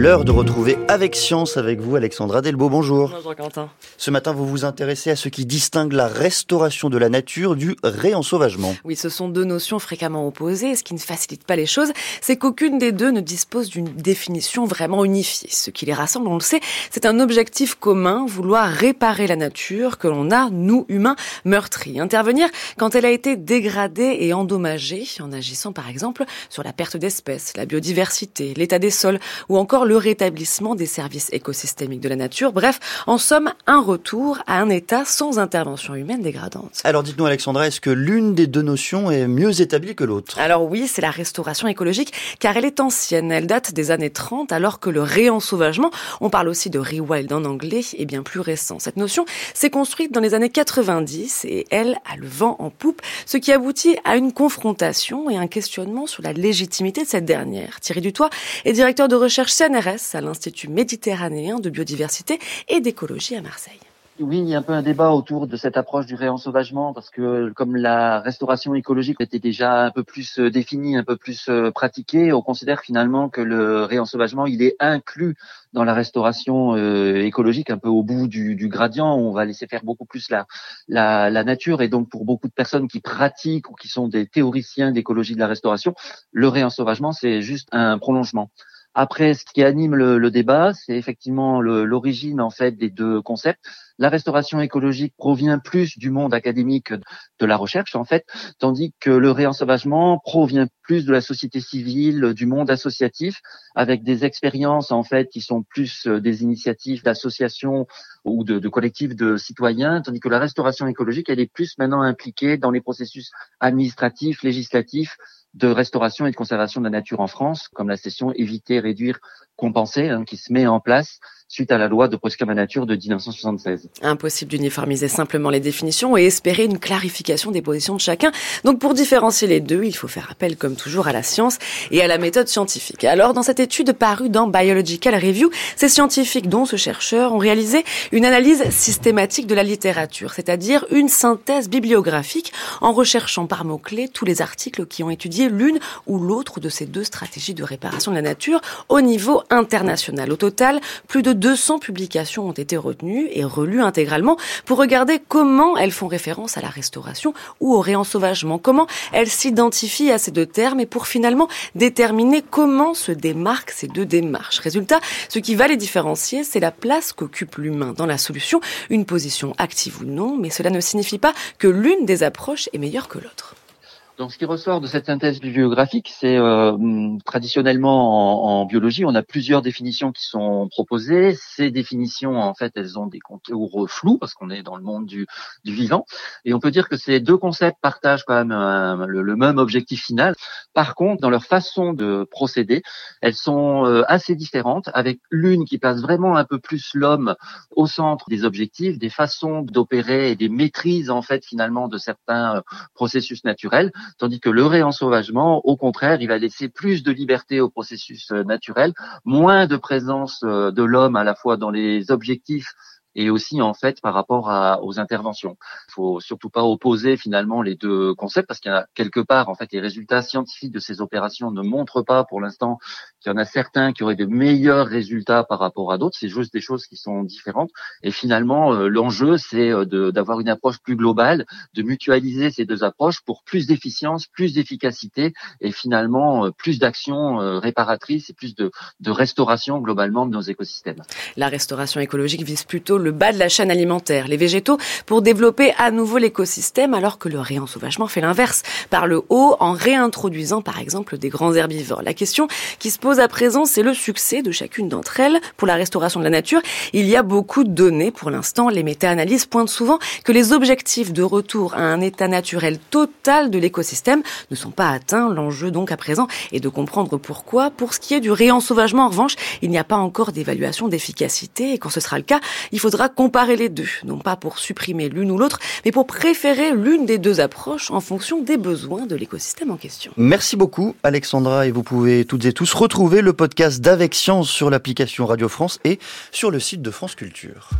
L'heure de retrouver avec science avec vous, Alexandra Delbo. Bonjour. Bonjour Quentin. Ce matin, vous vous intéressez à ce qui distingue la restauration de la nature du réensauvagement. Oui, ce sont deux notions fréquemment opposées. Ce qui ne facilite pas les choses, c'est qu'aucune des deux ne dispose d'une définition vraiment unifiée. Ce qui les rassemble, on le sait, c'est un objectif commun, vouloir réparer la nature que l'on a, nous, humains, meurtris. Intervenir quand elle a été dégradée et endommagée, en agissant par exemple sur la perte d'espèces, la biodiversité, l'état des sols ou encore le rétablissement des services écosystémiques de la nature. Bref, en somme, un retour à un état sans intervention humaine dégradante. Alors dites-nous Alexandra, est-ce que l'une des deux notions est mieux établie que l'autre? Alors oui, c'est la restauration écologique, car elle est ancienne. Elle date des années 30, alors que le réensauvagement, on parle aussi de rewild en anglais, est bien plus récent. Cette notion s'est construite dans les années 90 et elle a le vent en poupe, ce qui aboutit à une confrontation et un questionnement sur la légitimité de cette dernière. Thierry Dutoit est directeur de recherche CNR à l'Institut méditerranéen de biodiversité et d'écologie à Marseille. Oui, il y a un peu un débat autour de cette approche du réensauvagement parce que comme la restauration écologique était déjà un peu plus euh, définie, un peu plus euh, pratiquée, on considère finalement que le réensauvagement, il est inclus dans la restauration euh, écologique, un peu au bout du, du, gradient, on va laisser faire beaucoup plus la nature. Et donc pour beaucoup de personnes qui pratiquent ou qui sont des théoriciens d'écologie de la restauration, le réensauvagement, c'est juste un prolongement. Après, ce qui anime le, débat, c'est effectivement l'origine en fait des deux concepts. La restauration écologique provient plus du monde académique de la recherche en fait, tandis que le réensauvagement provient plus de la société civile, du monde associatif, avec des expériences en fait qui sont plus euh, des initiatives d'associations ou de, collectifs de citoyens, tandis que la restauration écologique, elle est plus maintenant impliquée dans les processus administratifs, législatifs, de restauration et de conservation de la nature en France, comme la session éviter, réduire, compenser, hein, qui se met en place suite à la loi de nature de 1976. Impossible d'uniformiser simplement les définitions et espérer une clarification des positions de chacun. Donc pour différencier les deux, il faut faire appel comme toujours à la science et à la méthode scientifique. Alors dans cette étude parue dans Biological Review, ces scientifiques dont ce chercheur ont réalisé une analyse systématique de la littérature, c'est-à-dire une synthèse bibliographique en recherchant par mots-clés tous les articles qui ont étudié l'une ou l'autre de ces deux stratégies de réparation de la nature au niveau international. Au total, plus de 200 publications ont été retenues et relues intégralement pour regarder comment elles font référence à la restauration ou au réensauvagement, comment elles s'identifient à ces deux termes et pour finalement déterminer comment se démarquent ces deux démarches. Résultat, ce qui va les différencier, c'est la place qu'occupe l'humain dans la solution, une position active ou non, mais cela ne signifie pas que l'une des approches est meilleure que l'autre. Donc, ce qui ressort de cette synthèse bibliographique, c'est euh, traditionnellement en, biologie, on a plusieurs définitions qui sont proposées. Ces définitions, en fait, elles ont des contours flous parce qu'on est dans le monde du, du, vivant, et on peut dire que ces deux concepts partagent quand même le, le, même objectif final. Par contre, dans leur façon de procéder, elles sont euh, assez différentes, avec l'une qui place vraiment un peu plus l'homme au centre des objectifs, des façons d'opérer et des maîtrises en fait finalement de certains euh, processus naturels tandis que le réensauvagement, au contraire, il va laisser plus de liberté au processus euh, naturel, moins de présence euh, de l'homme à la fois dans les objectifs et aussi en fait par rapport aux interventions. Il faut surtout pas opposer finalement les deux concepts parce qu'il y a quelque part en fait les résultats scientifiques de ces opérations ne montrent pas pour l'instant qu'il y en a certains qui auraient de meilleurs résultats par rapport à d'autres. C'est juste des choses qui sont différentes. Et finalement euh, l'enjeu c'est euh, d'avoir une approche plus globale, de mutualiser ces deux approches pour plus d'efficience, plus d'efficacité et finalement euh, plus d'actions réparatrices et plus de, restauration globalement de nos écosystèmes. La restauration écologique vise plutôt le bas de la chaîne alimentaire, les végétaux, pour développer à nouveau l'écosystème, alors que le réensauvagement fait l'inverse, par le haut, en réintroduisant par exemple des grands herbivores. La question qui se pose à présent, c'est le succès de chacune d'entre elles pour la restauration de la nature. Il y a beaucoup de données pour l'instant. Les méta-analyses pointent souvent que les objectifs de retour à un état naturel total de l'écosystème ne sont pas atteints. L'enjeu donc à présent est de comprendre pourquoi. Pour ce qui est du réensauvagement, en revanche, il n'y a pas encore d'évaluation d'efficacité et quand ce sera le cas, il faudra comparer les deux, non pas pour supprimer l'une ou l'autre, mais pour préférer l'une des deux approches en fonction des besoins de l'écosystème en question. Merci beaucoup Alexandra et vous pouvez toutes et tous retrouver le podcast d'Avec Science sur l'application Radio France et sur le site de France Culture.